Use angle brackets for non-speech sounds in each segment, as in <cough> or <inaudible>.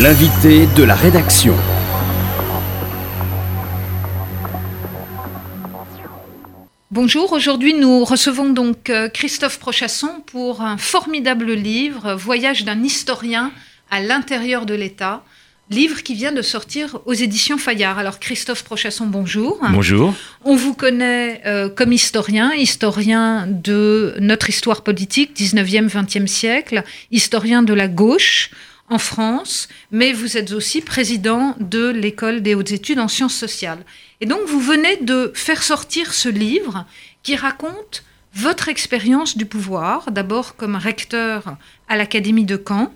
L'invité de la rédaction. Bonjour, aujourd'hui nous recevons donc euh, Christophe Prochasson pour un formidable livre, Voyage d'un historien à l'intérieur de l'État, livre qui vient de sortir aux éditions Fayard. Alors Christophe Prochasson, bonjour. Bonjour. On vous connaît euh, comme historien, historien de notre histoire politique, 19e, 20e siècle, historien de la gauche en France, mais vous êtes aussi président de l'école des hautes études en sciences sociales. Et donc vous venez de faire sortir ce livre qui raconte votre expérience du pouvoir, d'abord comme recteur à l'Académie de Caen,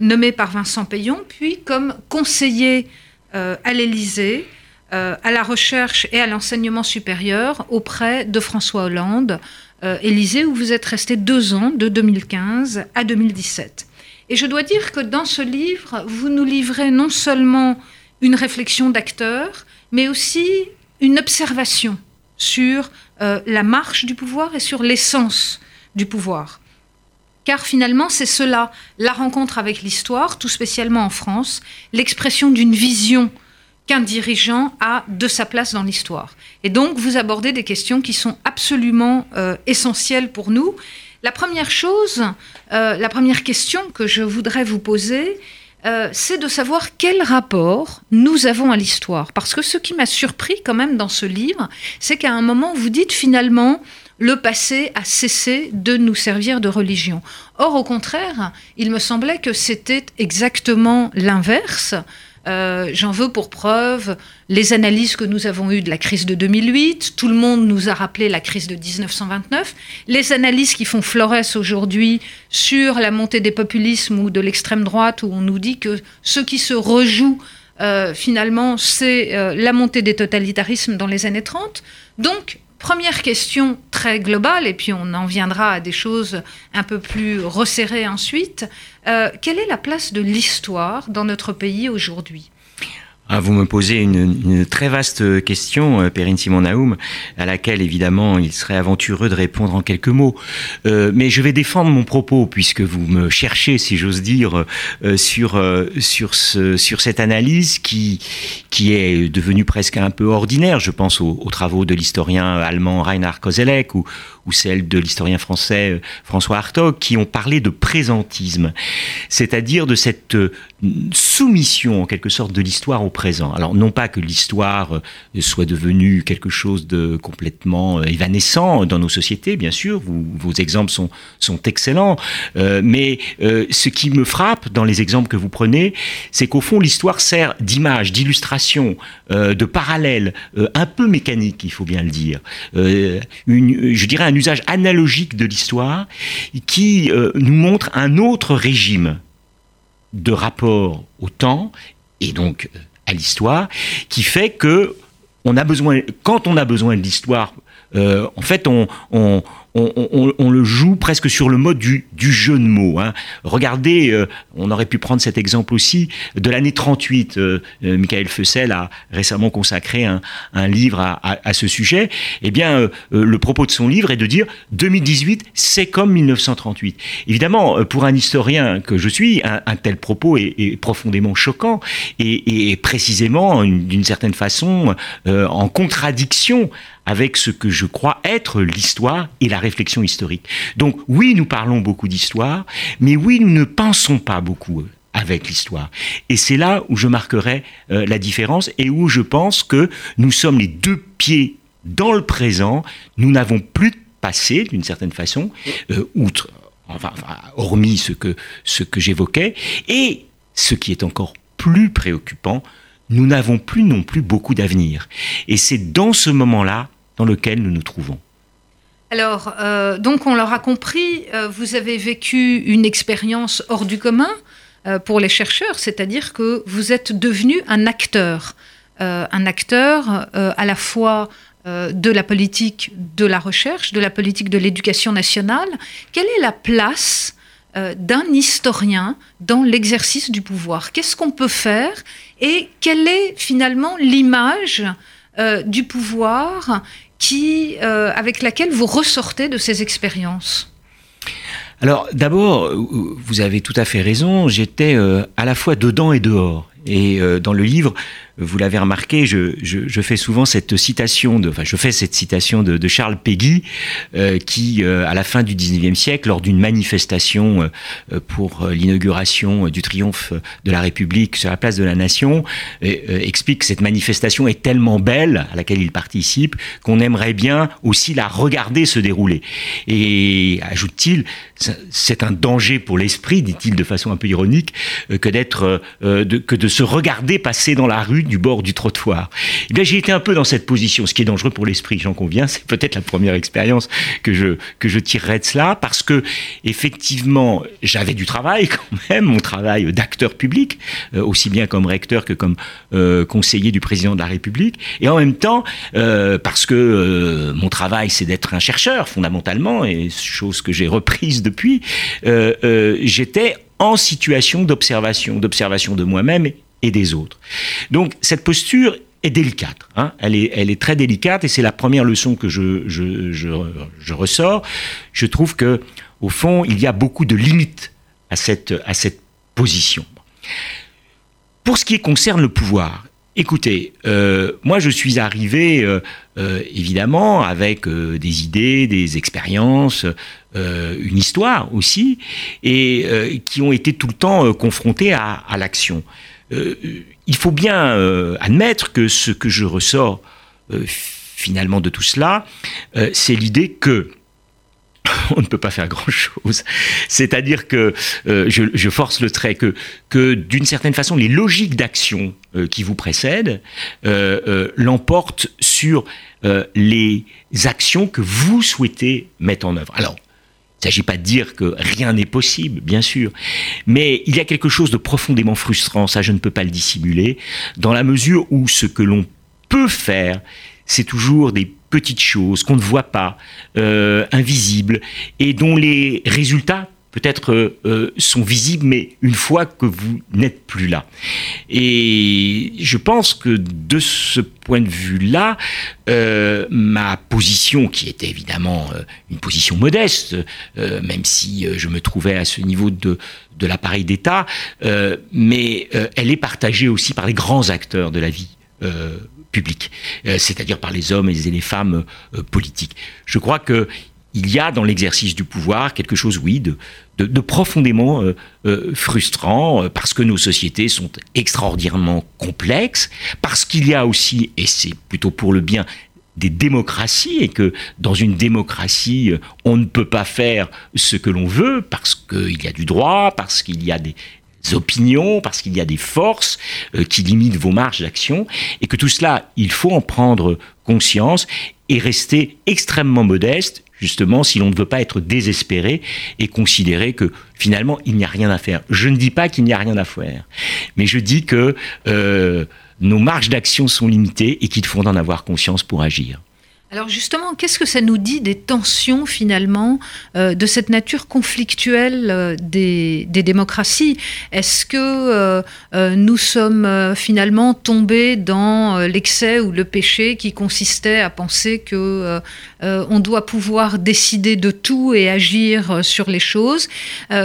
nommé par Vincent Payon, puis comme conseiller euh, à l'Élysée, euh, à la recherche et à l'enseignement supérieur auprès de François Hollande, euh, Élysée, où vous êtes resté deux ans, de 2015 à 2017. Et je dois dire que dans ce livre, vous nous livrez non seulement une réflexion d'acteur, mais aussi une observation sur la marche du pouvoir et sur l'essence du pouvoir car finalement c'est cela, la rencontre avec l'histoire, tout spécialement en France, l'expression d'une vision qu'un dirigeant a de sa place dans l'histoire. Et donc vous abordez des questions qui sont absolument euh, essentielles pour nous. La première chose, euh, la première question que je voudrais vous poser, euh, c'est de savoir quel rapport nous avons à l'histoire. Parce que ce qui m'a surpris quand même dans ce livre, c'est qu'à un moment, vous dites finalement, le passé a cessé de nous servir de religion. Or, au contraire, il me semblait que c'était exactement l'inverse. Euh, j'en veux pour preuve les analyses que nous avons eues de la crise de 2008. Tout le monde nous a rappelé la crise de 1929. Les analyses qui font florès aujourd'hui sur la montée des populismes ou de l'extrême droite, où on nous dit que ce qui se rejoue euh, finalement, c'est euh, la montée des totalitarismes dans les années 30. Donc, Première question très globale, et puis on en viendra à des choses un peu plus resserrées ensuite. Euh, quelle est la place de l'histoire dans notre pays aujourd'hui? Ah, vous me posez une, très vaste question, euh, Perrine Simon Naoum, à laquelle évidemment il serait aventureux de répondre en quelques mots. Euh, mais je vais défendre mon propos puisque vous me cherchez, si j'ose dire, euh, sur sur ce, sur cette analyse qui qui est devenue presque un peu ordinaire. Je pense aux, aux travaux de l'historien allemand Reinhard Koselleck ou ou celle de l'historien français François Hartog qui ont parlé de présentisme, c'est-à-dire de cette soumission en quelque sorte de l'histoire au présent. Alors non pas que l'histoire euh, soit devenue quelque chose de complètement euh, évanescent dans nos sociétés, bien sûr, vos exemples sont, sont excellents, euh, mais ce qui me frappe dans les exemples que vous prenez, c'est qu'au fond l'histoire sert d'image, d'illustration, de parallèle, un peu mécanique, il faut bien le dire, une, je dirais un usage analogique de l'histoire qui nous montre un autre régime de rapport au temps et donc euh, à l'histoire qui fait que on a besoin, quand on a besoin de l'histoire, euh, en fait, on, le joue presque sur le mode du, jeu de mots. Hein. Regardez, euh, on aurait pu prendre cet exemple aussi de l'année 38. Euh, euh, Michael Fussel a récemment consacré un, livre à, ce sujet. Eh bien, le propos de son livre est de dire 2018, c'est comme 1938. Évidemment, pour un historien que je suis, un, tel propos est, profondément choquant et précisément, d'une certaine façon, en contradiction avec ce que je crois être l'histoire et la réflexion historique. Donc oui, nous parlons beaucoup d'histoire, mais oui, nous ne pensons pas beaucoup euh, avec l'histoire. Et c'est là où je marquerai euh, la différence et où je pense que nous sommes les deux pieds dans le présent. Nous n'avons plus de passé, d'une certaine façon, euh, outre, enfin, hormis ce que, ce que j'évoquais. Et ce qui est encore plus préoccupant, nous n'avons plus non plus beaucoup d'avenir. Et c'est dans ce moment-là dans lequel nous nous trouvons. Alors, euh, donc on l'aura compris, euh, vous avez vécu une expérience hors du commun euh, pour les chercheurs, c'est-à-dire que vous êtes devenu un acteur, un acteur à la fois de la politique de la recherche, de la politique de l'éducation nationale. Quelle est la place d'un historien dans l'exercice du pouvoir? Qu'est-ce qu'on peut faire? Et quelle est finalement l'image du pouvoir qui, euh, avec laquelle vous ressortez de ces expériences Alors d'abord, vous avez tout à fait raison, j'étais à la fois dedans et dehors. Et dans le livre, vous l'avez remarqué, je, je, je, fais souvent cette citation de, enfin, je fais cette citation de, de Charles Péguy, euh, qui, euh, à la fin du 19e siècle, lors d'une manifestation euh, pour l'inauguration du triomphe de la République sur la place de la Nation, explique que cette manifestation est tellement belle, à laquelle il participe, qu'on aimerait bien aussi la regarder se dérouler. Et ajoute-t-il, c'est un danger pour l'esprit, dit-il de façon un peu ironique, que d'être, que de se regarder passer dans la rue du bord du trottoir. Eh bien, j'ai été un peu dans cette position, ce qui est dangereux pour l'esprit, j'en conviens. C'est peut-être la première expérience que je, que je tirerai de cela, parce que, effectivement, j'avais du travail <laughs> quand même, mon travail d'acteur public, euh, aussi bien comme recteur que comme euh, conseiller du président de la République. Et en même temps, euh, parce que mon travail, c'est d'être un chercheur, fondamentalement, et chose que j'ai reprise depuis, j'étais en situation d'observation, d'observation de moi-même et des autres. Donc cette posture est délicate. Hein. Elle, est, très délicate et c'est la première leçon que je, ressors. Je trouve que au fond, il y a beaucoup de limites à cette, position. Pour ce qui concerne le pouvoir, écoutez, euh, moi je suis arrivé euh, euh, évidemment avec des idées, des expériences, une histoire aussi, et qui ont été tout le temps confrontées à, à l'action. Euh, il faut bien euh, admettre que ce que je ressors euh, finalement de tout cela, c'est l'idée que <laughs> on ne peut pas faire grand-chose. C'est-à-dire que, je, force le trait, que, que d'une certaine façon, les logiques d'action qui vous précèdent l'emportent sur les actions que vous souhaitez mettre en œuvre. Alors, il ne s'agit pas de dire que rien n'est possible, bien sûr, mais il y a quelque chose de profondément frustrant, ça je ne peux pas le dissimuler, dans la mesure où ce que l'on peut faire, c'est toujours des petites choses qu'on ne voit pas, euh, invisibles, et dont les résultats peut-être euh, euh, sont visibles, mais une fois que vous n'êtes plus là. Et je pense que de ce point de vue-là, euh, ma position, qui était évidemment une position modeste, même si je me trouvais à ce niveau de, de l'appareil d'État, mais elle est partagée aussi par les grands acteurs de la vie publique, c'est-à-dire par les hommes et les femmes politiques. Je crois que il y a dans l'exercice du pouvoir quelque chose, oui, de, profondément euh, euh, frustrant, euh, parce que nos sociétés sont extraordinairement complexes, parce qu'il y a aussi, et c'est plutôt pour le bien, des démocraties et que dans une démocratie, on ne peut pas faire ce que l'on veut parce qu'il y a du droit, parce qu'il y a des opinions, parce qu'il y a des forces qui limitent vos marges d'action et que tout cela, il faut en prendre conscience et rester extrêmement modeste, justement, si l'on ne veut pas être désespéré et considérer que finalement, il n'y a rien à faire. Je ne dis pas qu'il n'y a rien à faire, mais je dis que euh, nos marges d'action sont limitées et qu'il faut en avoir conscience pour agir. Alors justement, qu'est-ce que ça nous dit des tensions finalement, euh, de cette nature conflictuelle euh, des, démocraties? Est-ce que euh, nous sommes finalement tombés dans l'excès ou le péché qui consistait à penser que on doit pouvoir décider de tout et agir sur les choses?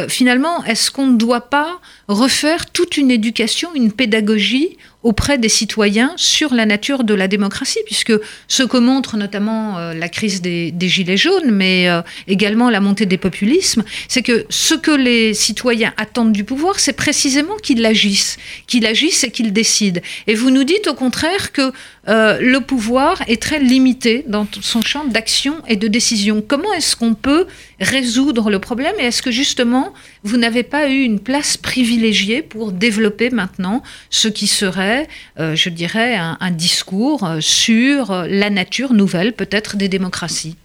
Finalement, est-ce qu'on ne doit pas refaire toute une éducation, une pédagogie auprès des citoyens sur la nature de la démocratie, puisque ce que montre notamment euh, la crise des, Gilets jaunes, mais euh, également la montée des populismes, c'est que ce que les citoyens attendent du pouvoir, c'est précisément qu'il agisse, qu'il agisse et qu'il décide. Et vous nous dites au contraire que euh, le pouvoir est très limité dans son champ d'action et de décision. Comment est-ce qu'on peut résoudre le problème et est-ce que justement vous n'avez pas eu une place privilégiée pour développer maintenant ce qui serait, euh, je dirais, un, discours euh, sur la nature nouvelle peut-être des démocraties?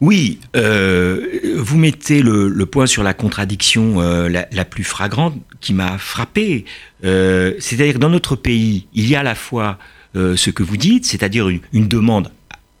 Oui, vous mettez le, point sur la contradiction la, plus fragrante qui m'a frappé. C'est-à-dire dans notre pays, il y a à la fois euh, ce que vous dites, c'est-à-dire une, demande,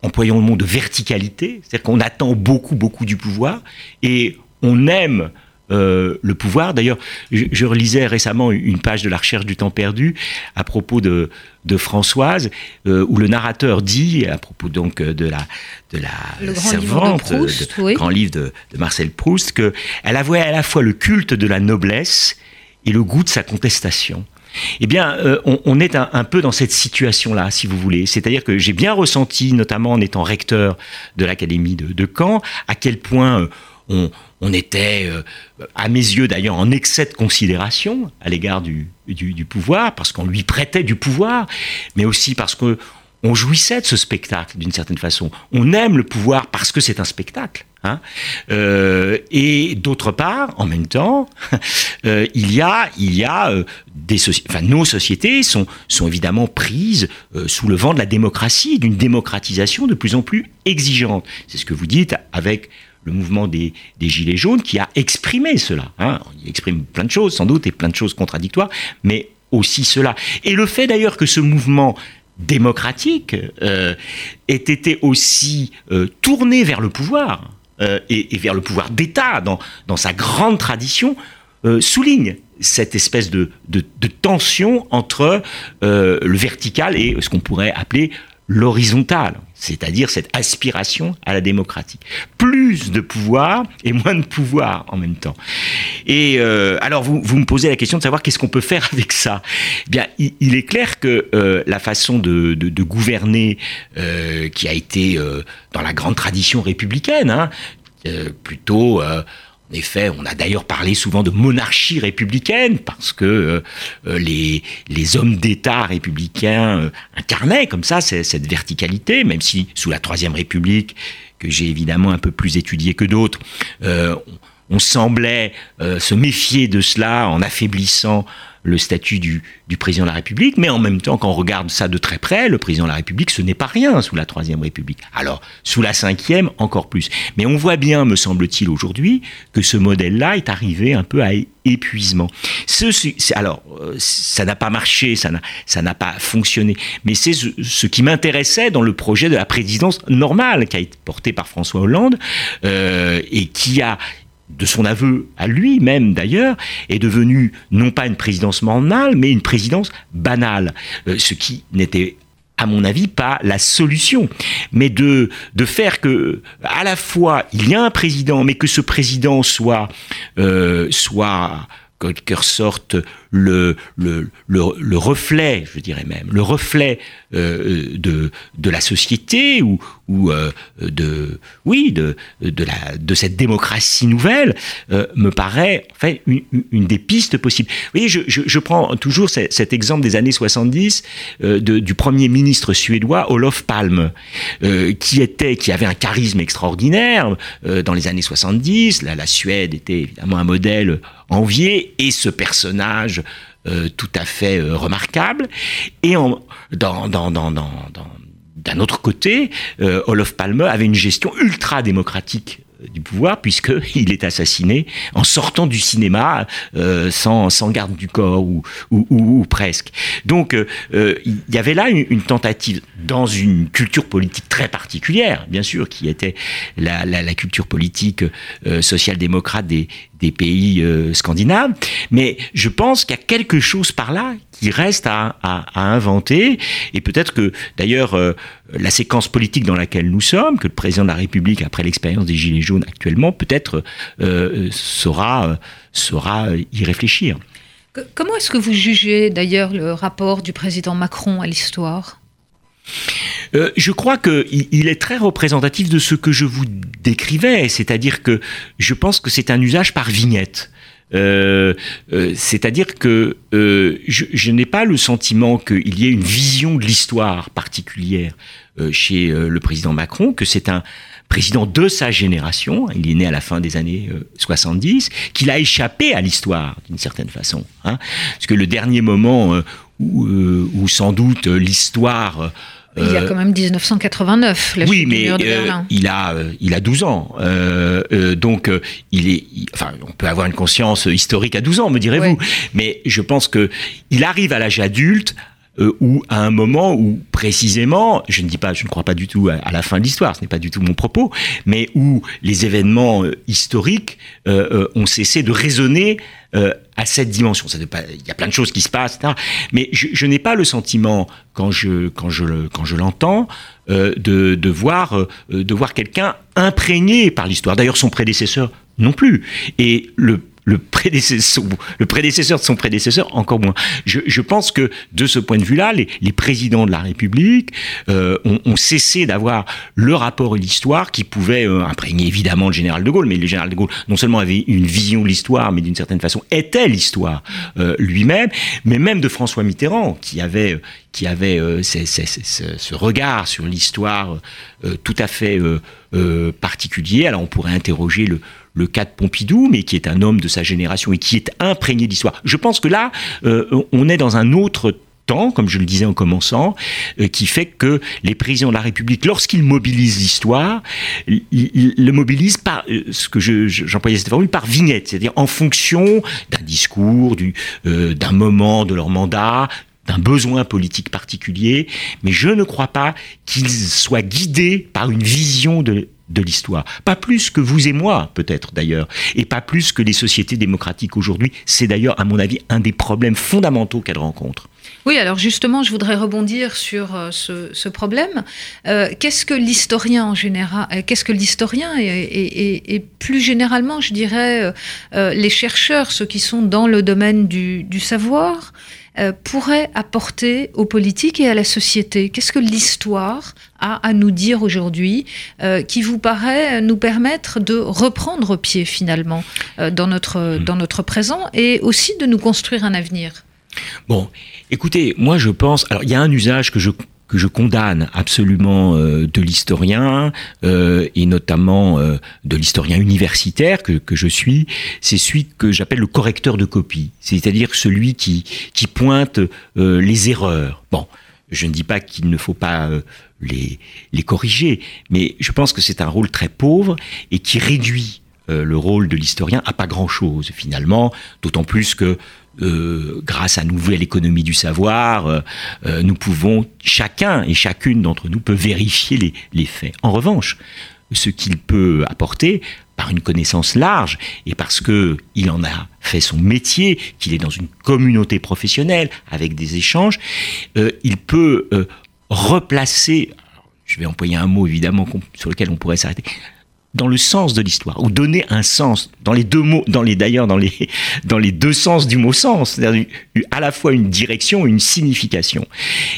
employons le mot de verticalité, c'est-à-dire qu'on attend beaucoup, beaucoup du pouvoir, et on aime le pouvoir. D'ailleurs, je, relisais récemment une page de la recherche du temps perdu à propos de, de Françoise, où le narrateur dit, à propos donc de la, de la servante, le grand livre de, de Marcel Proust, qu'elle avouait à la fois le culte de la noblesse et le goût de sa contestation. Eh bien, euh, on, est un, peu dans cette situation-là, si vous voulez. C'est-à-dire que j'ai bien ressenti, notamment en étant recteur de l'Académie de, Caen, à quel point euh, on, était, euh, à mes yeux d'ailleurs, en excès de considération à l'égard du, du, pouvoir, parce qu'on lui prêtait du pouvoir, mais aussi parce que on jouissait de ce spectacle d'une certaine façon. On aime le pouvoir parce que c'est un spectacle. Hein. Euh, et d'autre part, en même temps, <laughs> euh, il y a, il y a euh, des enfin, nos sociétés sont, sont évidemment prises sous le vent de la démocratie, d'une démocratisation de plus en plus exigeante. C'est ce que vous dites avec le mouvement des, des, Gilets jaunes qui a exprimé cela. Hein. Il exprime plein de choses, sans doute, et plein de choses contradictoires, mais aussi cela. Et le fait d'ailleurs que ce mouvement démocratique ait été aussi tourné vers le pouvoir, euh, et, vers le pouvoir d'État dans, sa grande tradition, euh, souligne cette espèce de, de, tension entre euh, le vertical et ce qu'on pourrait appeler l'horizontale, c'est-à-dire cette aspiration à la démocratie. Plus de pouvoir et moins de pouvoir en même temps. Et alors vous, vous me posez la question de savoir qu'est-ce qu'on peut faire avec ça. Eh bien, il, est clair que la façon de, de, gouverner qui a été dans la grande tradition républicaine, hein, euh, plutôt euh, effet, on a d'ailleurs parlé souvent de monarchie républicaine parce que euh, les, les hommes d'État républicains incarnaient comme ça cette verticalité, même si sous la Troisième République, que j'ai évidemment un peu plus étudié que d'autres, on, semblait se méfier de cela en affaiblissant le statut du, président de la République, mais en même temps, quand on regarde ça de très près, le président de la République, ce n'est pas rien sous la Troisième République. Alors, sous la Cinquième, encore plus. Mais on voit bien, me semble-t-il, aujourd'hui, que ce modèle-là est arrivé un peu à épuisement. alors, euh, ça n'a pas marché, ça n'a pas fonctionné, mais c'est ce, qui m'intéressait dans le projet de la présidence normale qui a été porté par François Hollande euh, et qui a de son aveu à lui-même d'ailleurs, est devenu non pas une présidence normale, mais une présidence banale, euh, ce qui n'était à mon avis, pas la solution, mais de, de faire que, à la fois, il y a un président, mais que ce président soit, euh, soit quelque sorte le, le, le, reflet, je dirais même, le reflet euh, de, de la société ou, ou euh, de, oui, de, de, la, de cette démocratie nouvelle euh, me paraît en fait, une, une, des pistes possibles. Vous voyez, je, je, je prends toujours cet, exemple des années 70 de, du premier ministre suédois Olof Palme, qui était, qui avait un charisme extraordinaire dans les années 70. Là, la Suède était évidemment un modèle envié et ce personnage euh, tout à fait euh, remarquable. Et d'un autre côté, euh, Olof Palme avait une gestion ultra démocratique du pouvoir puisqu'il <laughs> est assassiné en sortant du cinéma euh, sans, sans, garde du corps ou, ou, ou, presque. Donc euh, euh, il y avait là une, tentative dans une culture politique très particulière, bien sûr, qui était la, la, la culture politique social-démocrate des, des pays scandinaves. Mais je pense qu'il y a quelque chose par là qui reste à, à, à inventer et peut-être que d'ailleurs la séquence politique dans laquelle nous sommes, que le président de la République, après l'expérience des Gilets jaunes actuellement, peut-être euh, saura, saura y réfléchir. Comment est-ce que vous jugez d'ailleurs le rapport du président Macron à l'histoire? Euh, je crois qu'il il est très représentatif de ce que je vous décrivais, c'est-à-dire que je pense que c'est un usage par vignette. Euh, euh, c'est-à-dire que euh, je, n'ai pas le sentiment qu'il y ait une vision de l'histoire particulière chez le président Macron, que c'est un président de sa génération, il est né à la fin des années 70, qu'il a échappé à l'histoire d'une certaine façon. Hein, parce que le dernier moment où sans doute l'histoire il y a quand même 1989, la oui, mais de euh, il a euh, il a 12 ans, euh, euh, donc il est, enfin, on peut avoir une conscience historique à 12 ans, me direz-vous, mais je pense que il arrive à l'âge adulte euh, ou à un moment où précisément, je ne dis pas, je ne crois pas du tout à, la fin de l'histoire, ce n'est pas du tout mon propos, mais où les événements euh, historiques euh, ont cessé de résonner à cette dimension. Pas, il y a plein de choses qui se passent, mais je, je n'ai pas le sentiment quand je quand je quand je l'entends de, de voir de voir quelqu'un imprégné par l'histoire. D'ailleurs, son prédécesseur non plus. Et le le prédécesseur, de son prédécesseur, encore moins. Je, je pense que de ce point de vue-là, les, les, présidents de la République euh, ont, cessé d'avoir le rapport à l'histoire qui pouvait euh, imprégner évidemment le général de Gaulle, mais le général de Gaulle non seulement avait une vision de l'histoire, mais d'une certaine façon était l'histoire euh, lui-même, mais même de François Mitterrand qui avait qui avait ce, regard sur l'histoire tout à fait particulier. Alors on pourrait interroger le le cas de Pompidou, mais qui est un homme de sa génération et qui est imprégné d'histoire. Je pense que là, euh, on est dans un autre temps, comme je le disais en commençant, euh, qui fait que les présidents de la République, lorsqu'ils mobilisent l'histoire, ils, le mobilisent par euh, ce que j'employais cette formule par vignette, c'est-à-dire en fonction d'un discours, d'un moment de leur mandat, d'un besoin politique particulier, mais je ne crois pas qu'ils soient guidés par une vision de de l'histoire. Pas plus que vous et moi, peut-être d'ailleurs, et pas plus que les sociétés démocratiques aujourd'hui. C'est d'ailleurs, à mon avis, un des problèmes fondamentaux qu'elles rencontrent. Oui, alors justement, je voudrais rebondir sur euh, ce, problème. Euh, qu'est-ce que l'historien en général, euh, qu'est-ce que l'historien et, plus généralement, je dirais, les chercheurs, ceux qui sont dans le domaine du, du savoir, euh, pourrait apporter aux politiques et à la société? Qu'est-ce que l'histoire a à nous dire aujourd'hui euh, qui vous paraît nous permettre de reprendre pied finalement euh, dans, notre, hmm. dans notre présent et aussi de nous construire un avenir? Bon, écoutez, moi je pense, alors il y a un usage que je que je condamne absolument euh, de l'historien euh, et notamment euh, de l'historien universitaire que, que je suis, c'est celui que j'appelle le correcteur de copie, c'est-à-dire celui qui, qui pointe les erreurs. Bon, je ne dis pas qu'il ne faut pas les, les corriger, mais je pense que c'est un rôle très pauvre et qui réduit le rôle de l'historien à pas grand-chose finalement, d'autant plus que euh, grâce à nouvelle économie du savoir, euh, euh, nous pouvons, chacun et chacune d'entre nous peut vérifier les, les faits. En revanche, ce qu'il peut apporter par une connaissance large et parce que il en a fait son métier, qu'il est dans une communauté professionnelle avec des échanges, il peut replacer, je vais employer un mot évidemment sur lequel on pourrait s'arrêter, dans le sens de l'histoire ou donner un sens dans les deux mots dans les d'ailleurs dans les dans les deux sens du mot sens c'est-à-dire à la fois une direction une signification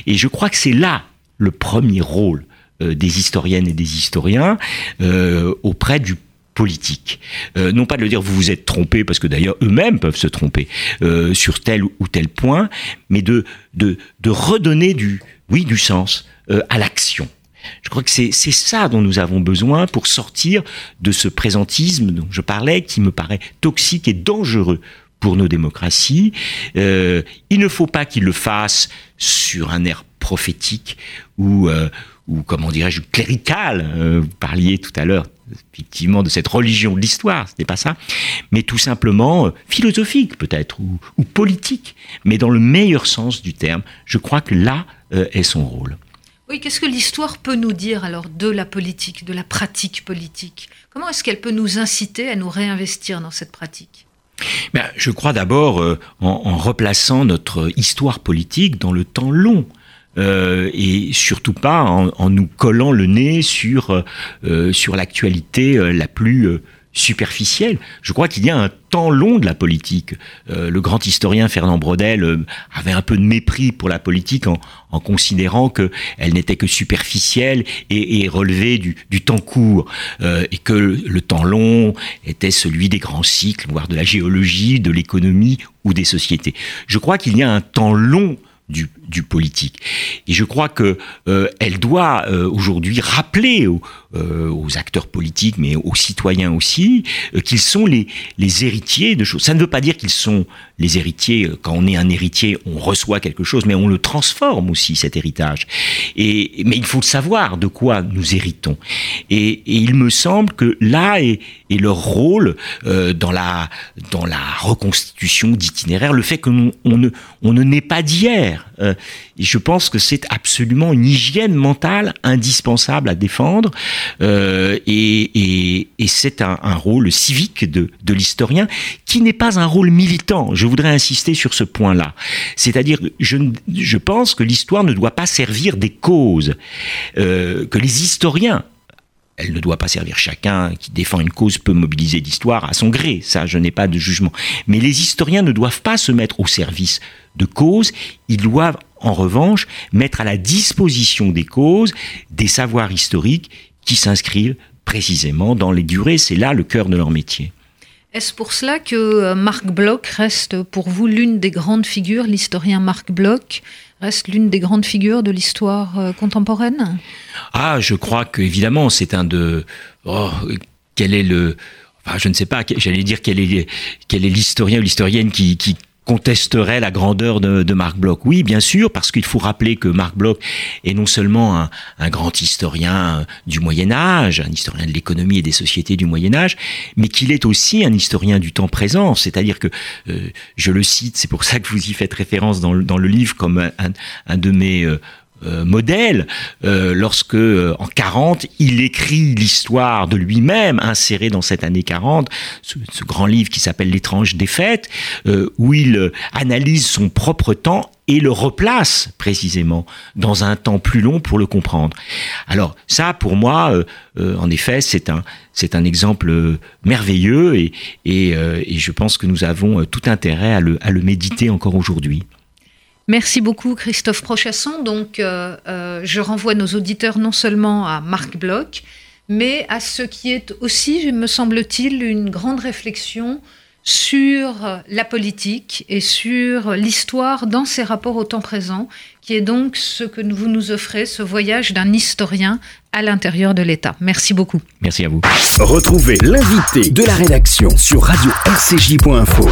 et je crois que c'est là le premier rôle euh, des historiennes et des historiens euh, auprès du politique. Euh, non pas de le dire vous vous êtes trompé, parce que d'ailleurs eux-mêmes peuvent se tromper euh, sur tel ou tel point, mais de, de, de redonner du, oui, du sens euh, à l'action. Je crois que c'est ça dont nous avons besoin pour sortir de ce présentisme dont je parlais, qui me paraît toxique et dangereux pour nos démocraties. Euh, il ne faut pas qu'ils le fassent sur un air prophétique ou, euh, ou comment dirais-je, clérical. Euh, vous parliez tout à l'heure effectivement de cette religion de l'histoire, ce n'est pas ça, mais tout simplement philosophique peut-être, ou, politique, mais dans le meilleur sens du terme. Je crois que là est son rôle. Oui, qu'est-ce que l'histoire peut nous dire alors de la politique, de la pratique politique? Comment est-ce qu'elle peut nous inciter à nous réinvestir dans cette pratique? Ben, Je crois d'abord euh, en, replaçant notre histoire politique dans le temps long. Euh, et surtout pas en, nous collant le nez sur, euh, sur l'actualité la plus superficielle. Je crois qu'il y a un temps long de la politique. Euh, le grand historien Fernand Braudel euh, avait un peu de mépris pour la politique en, en considérant qu'elle n'était que superficielle et, et relevée du, du, temps court, euh, et que le temps long était celui des grands cycles, voire de la géologie, de l'économie ou des sociétés. Je crois qu'il y a un temps long du, du, politique. Et je crois que euh, elle doit euh, aujourd'hui rappeler aux, euh, aux, acteurs politiques, mais aux citoyens aussi, euh, qu'ils sont les, les, héritiers de choses. Ça ne veut pas dire qu'ils sont les héritiers. Quand on est un héritier, on reçoit quelque chose, mais on le transforme aussi cet héritage. Et mais il faut savoir de quoi nous héritons. Et, et il me semble que là est et leur rôle dans la dans la reconstitution d'itinéraire, le fait que on ne on ne naît pas d'hier. et je pense que c'est absolument une hygiène mentale indispensable à défendre, et, et, et c'est un, un, rôle civique de, de l'historien qui n'est pas un rôle militant. Je voudrais insister sur ce point-là. C'est-à-dire, je, je pense que l'histoire ne doit pas servir des causes, euh, que les historiens elle ne doit pas servir chacun qui défend une cause peut mobiliser l'histoire à son gré, ça je n'ai pas de jugement. Mais les historiens ne doivent pas se mettre au service de causes, ils doivent en revanche mettre à la disposition des causes des savoirs historiques qui s'inscrivent précisément dans les durées, c'est là le cœur de leur métier. Est-ce pour cela que euh, Marc Bloch reste pour vous l'une des grandes figures, l'historien Marc Bloch? Reste l'une des grandes figures de l'histoire euh, contemporaine? Ah, je crois qu'évidemment, c'est un de... Oh, quel est le... Je ne sais pas, j'allais dire quel est, l'historien ou l'historienne qui contesterait la grandeur de, de, Marc Bloch. Oui, bien sûr, parce qu'il faut rappeler que Marc Bloch est non seulement un, grand historien du Moyen Âge, un historien de l'économie et des sociétés du Moyen Âge, mais qu'il est aussi un historien du temps présent. C'est-à-dire que, euh, je le cite, c'est pour ça que vous y faites référence dans le, dans le livre comme un, un de mes euh, euh, modèle euh, lorsque euh, en 40 il écrit l'histoire de lui-même inséré dans cette année 40 ce, ce grand livre qui s'appelle l'étrange défaite où il analyse son propre temps et le replace précisément dans un temps plus long pour le comprendre. Alors ça, pour moi, euh, en effet, c'est un c'est un exemple merveilleux et, et, et, je pense que nous avons tout intérêt à le, à le méditer encore aujourd'hui. Merci beaucoup Christophe Prochasson. Donc, euh, euh, je renvoie nos auditeurs non seulement à Marc Bloch, mais à ce qui est aussi, me semble-t-il, une grande réflexion sur la politique et sur l'histoire dans ses rapports au temps présent, qui est donc ce que vous nous offrez, ce voyage d'un historien à l'intérieur de l'État. Merci beaucoup. Merci à vous. Retrouvez l'invité de la rédaction sur radio-rcj.info.